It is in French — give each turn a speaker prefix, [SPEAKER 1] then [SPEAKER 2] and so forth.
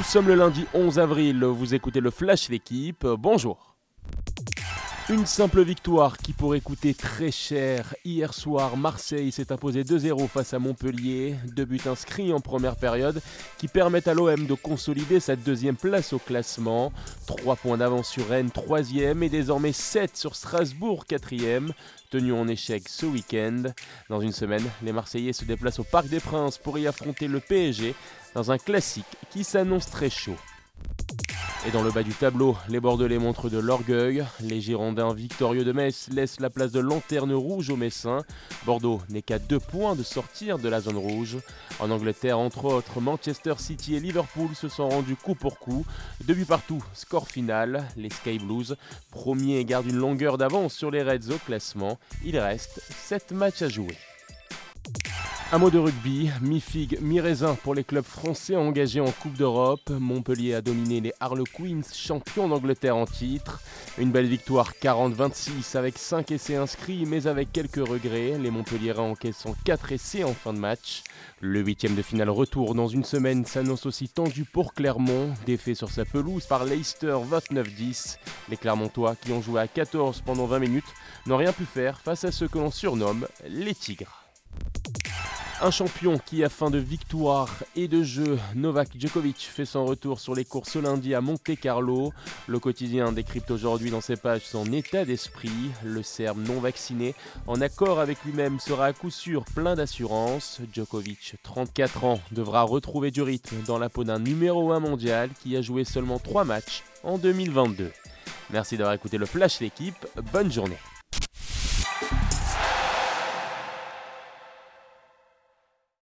[SPEAKER 1] Nous sommes le lundi 11 avril, vous écoutez le Flash L'équipe, bonjour. Une simple victoire qui pourrait coûter très cher. Hier soir, Marseille s'est imposé 2-0 face à Montpellier. Deux buts inscrits en première période qui permettent à l'OM de consolider sa deuxième place au classement. Trois points d'avance sur Rennes, troisième, et désormais 7 sur Strasbourg, quatrième. Tenu en échec ce week-end. Dans une semaine, les Marseillais se déplacent au Parc des Princes pour y affronter le PSG dans un classique qui s'annonce très chaud. Et dans le bas du tableau, les Bordelais montrent de l'orgueil. Les Girondins victorieux de Metz laissent la place de lanterne rouge aux Messins. Bordeaux n'est qu'à deux points de sortir de la zone rouge. En Angleterre, entre autres, Manchester City et Liverpool se sont rendus coup pour coup. Deux buts partout, score final. Les Sky Blues, premiers, gardent une longueur d'avance sur les Reds au classement. Il reste 7 matchs à jouer. Un mot de rugby, mi-figue, mi-raisin pour les clubs français engagés en Coupe d'Europe. Montpellier a dominé les Harlequins, champions d'Angleterre en titre. Une belle victoire 40-26 avec 5 essais inscrits, mais avec quelques regrets. Les Montpelliérains encaissant 4 essais en fin de match. Le huitième de finale retour dans une semaine s'annonce aussi tendu pour Clermont, défait sur sa pelouse par Leicester 29-10. Les Clermontois, qui ont joué à 14 pendant 20 minutes, n'ont rien pu faire face à ceux que l'on surnomme les Tigres. Un champion qui, à fin de victoire et de jeu, Novak Djokovic fait son retour sur les courses lundi à Monte Carlo. Le quotidien décrypte aujourd'hui dans ses pages son état d'esprit. Le Serbe non vacciné, en accord avec lui-même, sera à coup sûr plein d'assurance. Djokovic, 34 ans, devra retrouver du rythme dans la peau d'un numéro 1 mondial qui a joué seulement 3 matchs en 2022. Merci d'avoir écouté le Flash l'équipe, bonne journée.